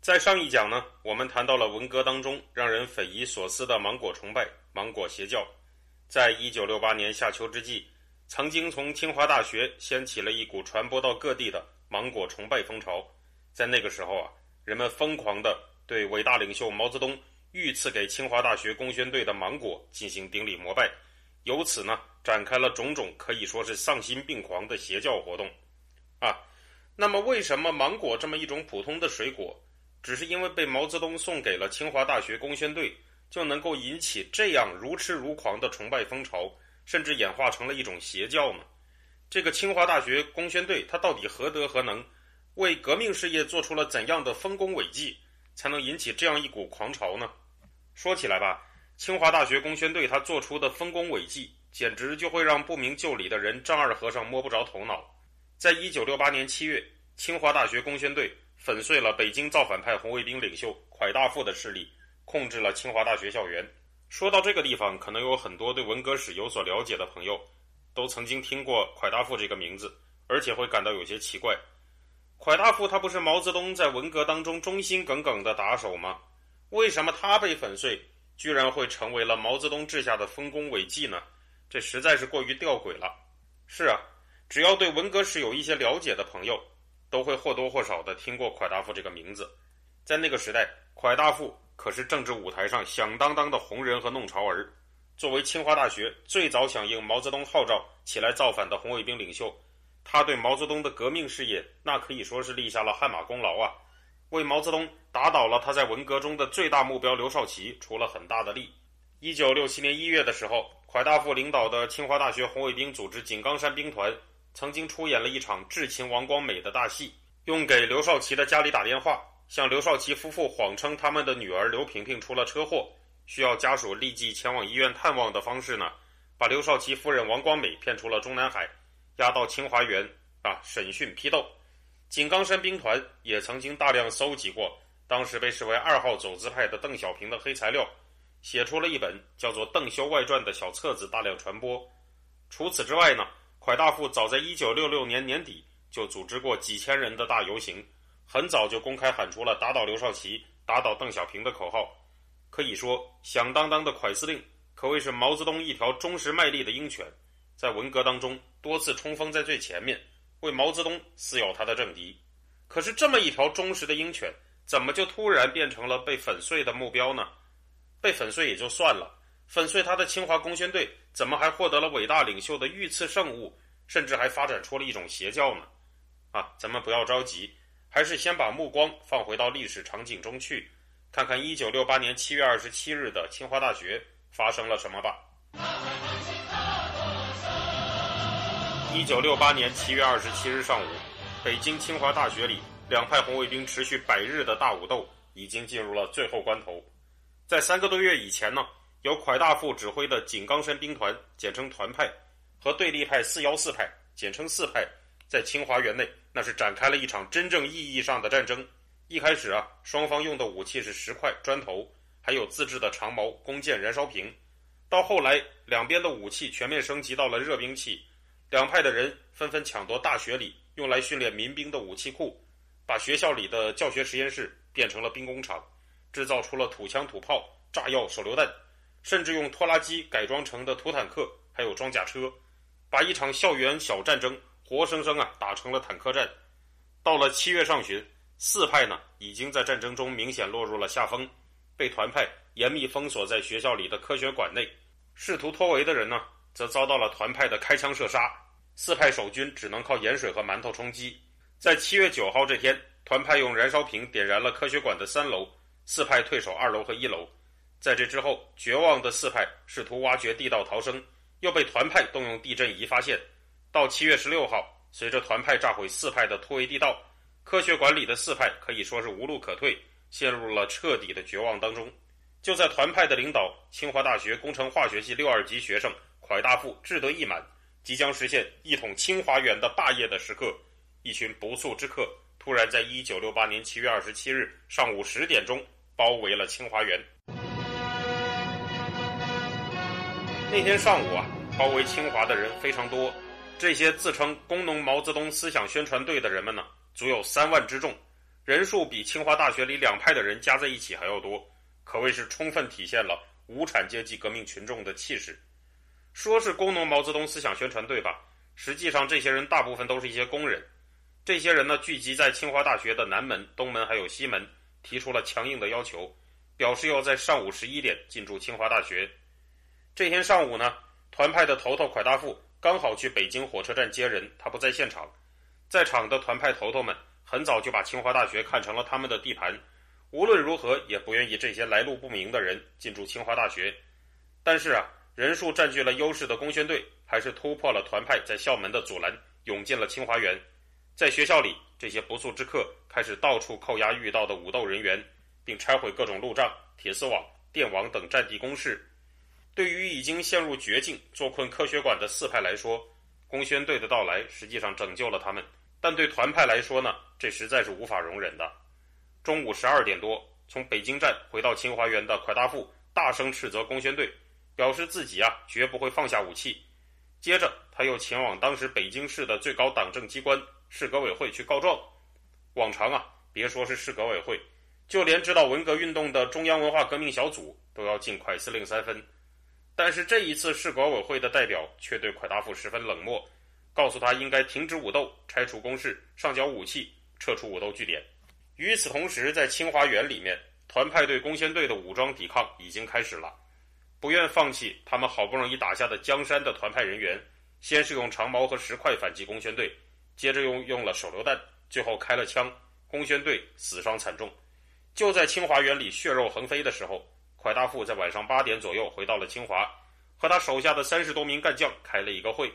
在上一讲呢，我们谈到了文革当中让人匪夷所思的芒果崇拜、芒果邪教。在一九六八年夏秋之际，曾经从清华大学掀起了一股传播到各地的芒果崇拜风潮。在那个时候啊，人们疯狂地对伟大领袖毛泽东御赐给清华大学工宣队的芒果进行顶礼膜拜，由此呢，展开了种种可以说是丧心病狂的邪教活动。啊，那么为什么芒果这么一种普通的水果？只是因为被毛泽东送给了清华大学工宣队，就能够引起这样如痴如狂的崇拜风潮，甚至演化成了一种邪教呢？这个清华大学工宣队，它到底何德何能，为革命事业做出了怎样的丰功伟绩，才能引起这样一股狂潮呢？说起来吧，清华大学工宣队他做出的丰功伟绩，简直就会让不明就里的人丈二和尚摸不着头脑。在一九六八年七月，清华大学工宣队。粉碎了北京造反派红卫兵领袖蒯大富的势力，控制了清华大学校园。说到这个地方，可能有很多对文革史有所了解的朋友，都曾经听过蒯大富这个名字，而且会感到有些奇怪。蒯大富他不是毛泽东在文革当中忠心耿耿的打手吗？为什么他被粉碎，居然会成为了毛泽东治下的丰功伟绩呢？这实在是过于吊诡了。是啊，只要对文革史有一些了解的朋友。都会或多或少的听过蒯大富这个名字，在那个时代，蒯大富可是政治舞台上响当当的红人和弄潮儿。作为清华大学最早响应毛泽东号召起来造反的红卫兵领袖，他对毛泽东的革命事业那可以说是立下了汗马功劳啊！为毛泽东打倒了他在文革中的最大目标刘少奇出了很大的力。一九六七年一月的时候，蒯大富领导的清华大学红卫兵组织井冈山兵团。曾经出演了一场至亲王光美的大戏，用给刘少奇的家里打电话，向刘少奇夫妇谎称他们的女儿刘萍萍出了车祸，需要家属立即前往医院探望的方式呢，把刘少奇夫人王光美骗出了中南海，押到清华园啊审讯批斗。井冈山兵团也曾经大量搜集过当时被视为二号走资派的邓小平的黑材料，写出了一本叫做《邓修外传》的小册子，大量传播。除此之外呢？蒯大富早在一九六六年年底就组织过几千人的大游行，很早就公开喊出了“打倒刘少奇，打倒邓小平”的口号。可以说，响当当的蒯司令可谓是毛泽东一条忠实卖力的鹰犬，在文革当中多次冲锋在最前面，为毛泽东撕咬他的政敌。可是，这么一条忠实的鹰犬，怎么就突然变成了被粉碎的目标呢？被粉碎也就算了。粉碎他的清华工宣队，怎么还获得了伟大领袖的御赐圣物，甚至还发展出了一种邪教呢？啊，咱们不要着急，还是先把目光放回到历史场景中去，看看一九六八年七月二十七日的清华大学发生了什么吧。一九六八年七月二十七日上午，北京清华大学里，两派红卫兵持续百日的大武斗已经进入了最后关头，在三个多月以前呢。由蒯大富指挥的井冈山兵团（简称团派）和对立派四幺四派（简称四派）在清华园内，那是展开了一场真正意义上的战争。一开始啊，双方用的武器是石块、砖头，还有自制的长矛、弓箭、燃烧瓶。到后来，两边的武器全面升级到了热兵器，两派的人纷纷抢夺大学里用来训练民兵的武器库，把学校里的教学实验室变成了兵工厂，制造出了土枪、土炮、炸药、手榴弹。甚至用拖拉机改装成的土坦克，还有装甲车，把一场校园小战争活生生啊打成了坦克战。到了七月上旬，四派呢已经在战争中明显落入了下风，被团派严密封锁在学校里的科学馆内。试图突围的人呢，则遭到了团派的开枪射杀。四派守军只能靠盐水和馒头充饥。在七月九号这天，团派用燃烧瓶点燃了科学馆的三楼，四派退守二楼和一楼。在这之后，绝望的四派试图挖掘地道逃生，又被团派动用地震仪发现。到七月十六号，随着团派炸毁四派的突围地道，科学馆里的四派可以说是无路可退，陷入了彻底的绝望当中。就在团派的领导、清华大学工程化学系六二级学生蒯大富志得意满，即将实现一统清华园的霸业的时刻，一群不速之客突然在一九六八年七月二十七日上午十点钟包围了清华园。那天上午啊，包围清华的人非常多，这些自称工农毛泽东思想宣传队的人们呢，足有三万之众，人数比清华大学里两派的人加在一起还要多。可谓是充分体现了无产阶级革命群众的气势。说是工农毛泽东思想宣传队吧，实际上这些人大部分都是一些工人。这些人呢，聚集在清华大学的南门、东门还有西门，提出了强硬的要求，表示要在上午十一点进驻清华大学。这天上午呢，团派的头头蒯大富刚好去北京火车站接人，他不在现场。在场的团派头头们很早就把清华大学看成了他们的地盘。无论如何也不愿意这些来路不明的人进驻清华大学，但是啊，人数占据了优势的工宣队还是突破了团派在校门的阻拦，涌进了清华园。在学校里，这些不速之客开始到处扣押遇到的武斗人员，并拆毁各种路障、铁丝网、电网等战地工事。对于已经陷入绝境、坐困科学馆的四派来说，工宣队的到来实际上拯救了他们；但对团派来说呢，这实在是无法容忍的。中午十二点多，从北京站回到清华园的蒯大富大声斥责工宣队，表示自己啊绝不会放下武器。接着，他又前往当时北京市的最高党政机关市革委会去告状。往常啊，别说是市革委会，就连指导文革运动的中央文化革命小组都要敬蒯司令三分。但是这一次，市管委会的代表却对蒯大富十分冷漠，告诉他应该停止武斗，拆除工事，上缴武器，撤出武斗据点。与此同时，在清华园里面，团派对工宣队的武装抵抗已经开始了。不愿放弃他们好不容易打下的江山的团派人员，先是用长矛和石块反击工宣队，接着用用了手榴弹，最后开了枪。工宣队死伤惨重。就在清华园里血肉横飞的时候，蒯大富在晚上八点左右回到了清华，和他手下的三十多名干将开了一个会。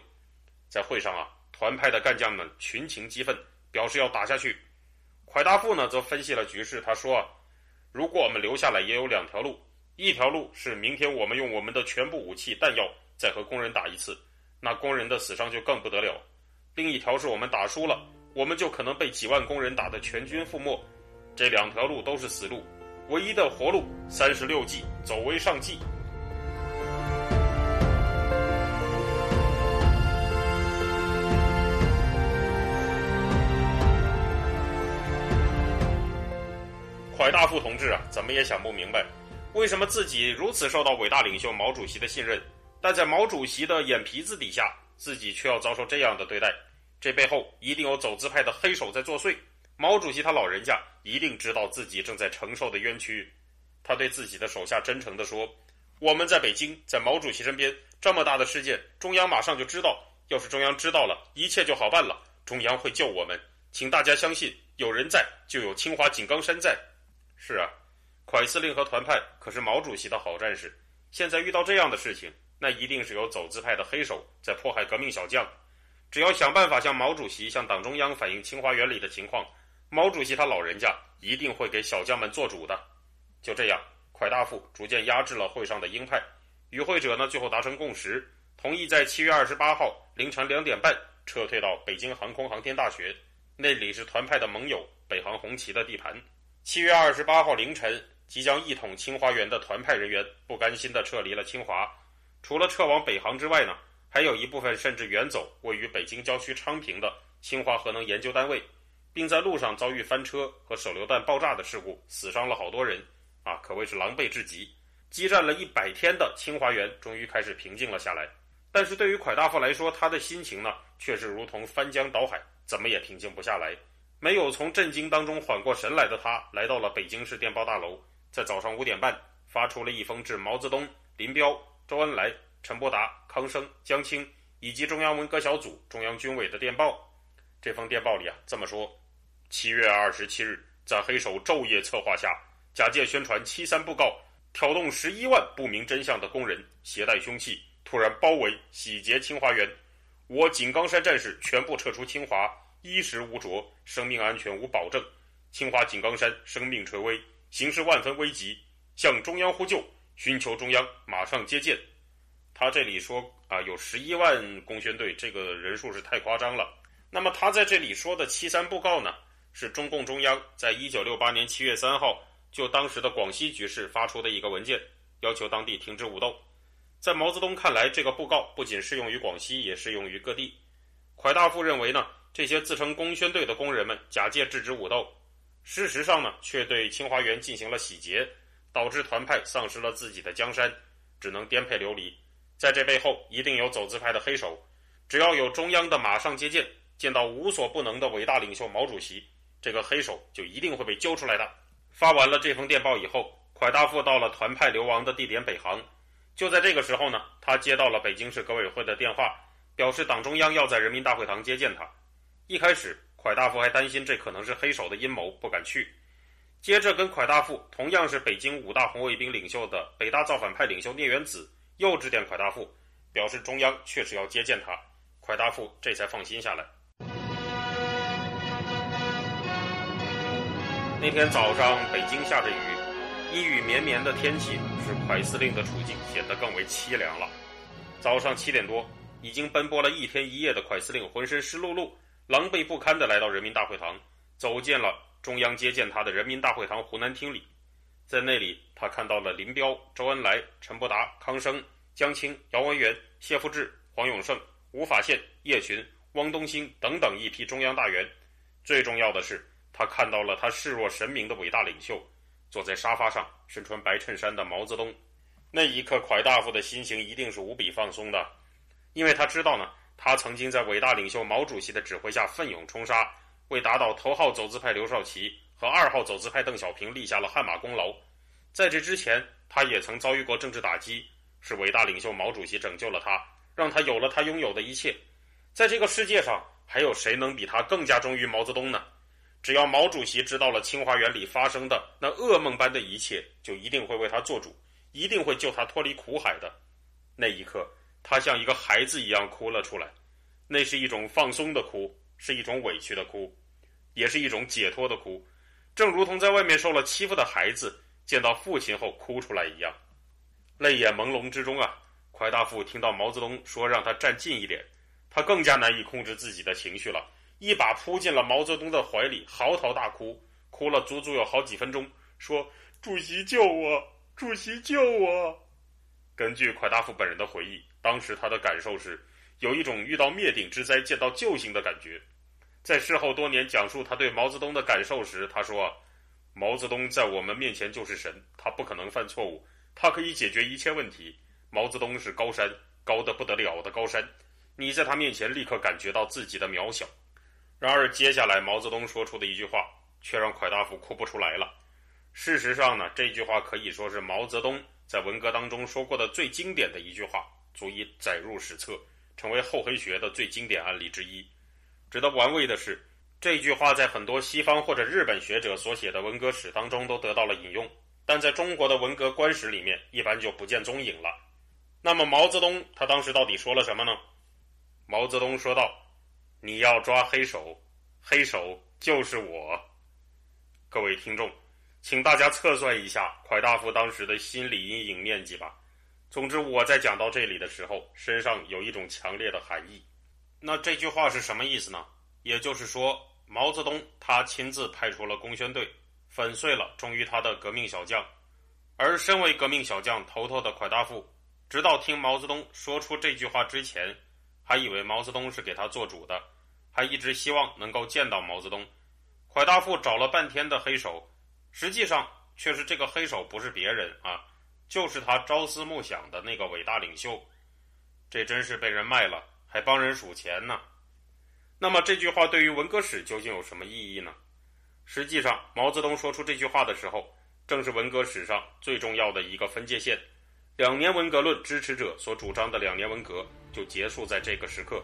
在会上啊，团派的干将们群情激愤，表示要打下去。蒯大富呢，则分析了局势。他说：“啊，如果我们留下来，也有两条路。一条路是明天我们用我们的全部武器弹药再和工人打一次，那工人的死伤就更不得了；另一条是我们打输了，我们就可能被几万工人打得全军覆没。这两条路都是死路，唯一的活路，三十六计，走为上计。”蒯大富同志啊，怎么也想不明白，为什么自己如此受到伟大领袖毛主席的信任，但在毛主席的眼皮子底下，自己却要遭受这样的对待？这背后一定有走资派的黑手在作祟。毛主席他老人家一定知道自己正在承受的冤屈。他对自己的手下真诚地说：“我们在北京，在毛主席身边，这么大的事件，中央马上就知道。要是中央知道了，一切就好办了。中央会救我们，请大家相信，有人在，就有清华井冈山在。”是啊，蒯司令和团派可是毛主席的好战士。现在遇到这样的事情，那一定是有走资派的黑手在迫害革命小将。只要想办法向毛主席、向党中央反映清华园里的情况，毛主席他老人家一定会给小将们做主的。就这样，蒯大富逐渐压制了会上的鹰派，与会者呢最后达成共识，同意在七月二十八号凌晨两点半撤退到北京航空航天大学，那里是团派的盟友北航红旗的地盘。七月二十八号凌晨，即将一统清华园的团派人员不甘心地撤离了清华。除了撤往北航之外呢，还有一部分甚至远走位于北京郊区昌平的清华核能研究单位，并在路上遭遇翻车和手榴弹爆炸的事故，死伤了好多人，啊，可谓是狼狈至极。激战了一百天的清华园终于开始平静了下来。但是对于蒯大富来说，他的心情呢，却是如同翻江倒海，怎么也平静不下来。没有从震惊当中缓过神来的他，来到了北京市电报大楼，在早上五点半发出了一封致毛泽东、林彪、周恩来、陈伯达、康生、江青以及中央文革小组、中央军委的电报。这封电报里啊这么说：七月二十七日，在黑手昼夜策划下，假借宣传七三布告，挑动十一万不明真相的工人携带凶器，突然包围洗劫清华园，我井冈山战士全部撤出清华。衣食无着，生命安全无保证，清华井冈山生命垂危，形势万分危急。向中央呼救，寻求中央马上接见。他这里说啊，有十一万工宣队，这个人数是太夸张了。那么他在这里说的七三布告呢，是中共中央在一九六八年七月三号就当时的广西局势发出的一个文件，要求当地停止武斗。在毛泽东看来，这个布告不仅适用于广西，也适用于各地。蒯大富认为呢，这些自称工宣队的工人们假借制止武斗，事实上呢，却对清华园进行了洗劫，导致团派丧失了自己的江山，只能颠沛流离。在这背后一定有走资派的黑手，只要有中央的马上接见，见到无所不能的伟大领袖毛主席，这个黑手就一定会被揪出来的。发完了这封电报以后，蒯大富到了团派流亡的地点北航。就在这个时候呢，他接到了北京市革委会的电话，表示党中央要在人民大会堂接见他。一开始，蒯大富还担心这可能是黑手的阴谋，不敢去。接着，跟蒯大富同样是北京五大红卫兵领袖的北大造反派领袖聂元子。又致电蒯大富，表示中央确实要接见他，蒯大富这才放心下来。那天早上，北京下着雨，阴雨绵绵的天气使蒯司令的处境显得更为凄凉了。早上七点多，已经奔波了一天一夜的蒯司令浑身湿漉漉、狼狈不堪地来到人民大会堂，走进了中央接见他的人民大会堂湖南厅里。在那里，他看到了林彪、周恩来、陈伯达、康生、江青、姚文元、谢富治、黄永胜、吴法宪、叶群、汪东兴等等一批中央大员。最重要的是，他看到了他视若神明的伟大领袖，坐在沙发上身穿白衬衫的毛泽东。那一刻，蒯大夫的心情一定是无比放松的，因为他知道呢，他曾经在伟大领袖毛主席的指挥下奋勇冲杀，为打倒头号走资派刘少奇。和二号走资派邓小平立下了汗马功劳，在这之前，他也曾遭遇过政治打击，是伟大领袖毛主席拯救了他，让他有了他拥有的一切。在这个世界上，还有谁能比他更加忠于毛泽东呢？只要毛主席知道了清华园里发生的那噩梦般的一切，就一定会为他做主，一定会救他脱离苦海的。那一刻，他像一个孩子一样哭了出来，那是一种放松的哭，是一种委屈的哭，也是一种解脱的哭。正如同在外面受了欺负的孩子见到父亲后哭出来一样，泪眼朦胧之中啊，蒯大富听到毛泽东说让他站近一点，他更加难以控制自己的情绪了，一把扑进了毛泽东的怀里，嚎啕大哭，哭了足足有好几分钟，说：“主席救我，主席救我。”根据蒯大富本人的回忆，当时他的感受是有一种遇到灭顶之灾见到救星的感觉。在事后多年讲述他对毛泽东的感受时，他说：“毛泽东在我们面前就是神，他不可能犯错误，他可以解决一切问题。毛泽东是高山，高的不得了的高山，你在他面前立刻感觉到自己的渺小。”然而，接下来毛泽东说出的一句话，却让蒯大富哭不出来了。事实上呢，这句话可以说是毛泽东在文革当中说过的最经典的一句话，足以载入史册，成为厚黑学的最经典案例之一。值得玩味的是，这句话在很多西方或者日本学者所写的文革史当中都得到了引用，但在中国的文革官史里面一般就不见踪影了。那么毛泽东他当时到底说了什么呢？毛泽东说道：“你要抓黑手，黑手就是我。”各位听众，请大家测算一下蒯大夫当时的心理阴影面积吧。总之，我在讲到这里的时候，身上有一种强烈的寒意。那这句话是什么意思呢？也就是说，毛泽东他亲自派出了工宣队，粉碎了忠于他的革命小将，而身为革命小将头头的蒯大富，直到听毛泽东说出这句话之前，还以为毛泽东是给他做主的，他一直希望能够见到毛泽东。蒯大富找了半天的黑手，实际上却是这个黑手不是别人啊，就是他朝思暮想的那个伟大领袖。这真是被人卖了。还帮人数钱呢，那么这句话对于文革史究竟有什么意义呢？实际上，毛泽东说出这句话的时候，正是文革史上最重要的一个分界线。两年文革论支持者所主张的两年文革就结束在这个时刻。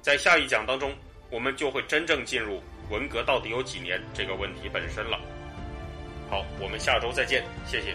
在下一讲当中，我们就会真正进入文革到底有几年这个问题本身了。好，我们下周再见，谢谢。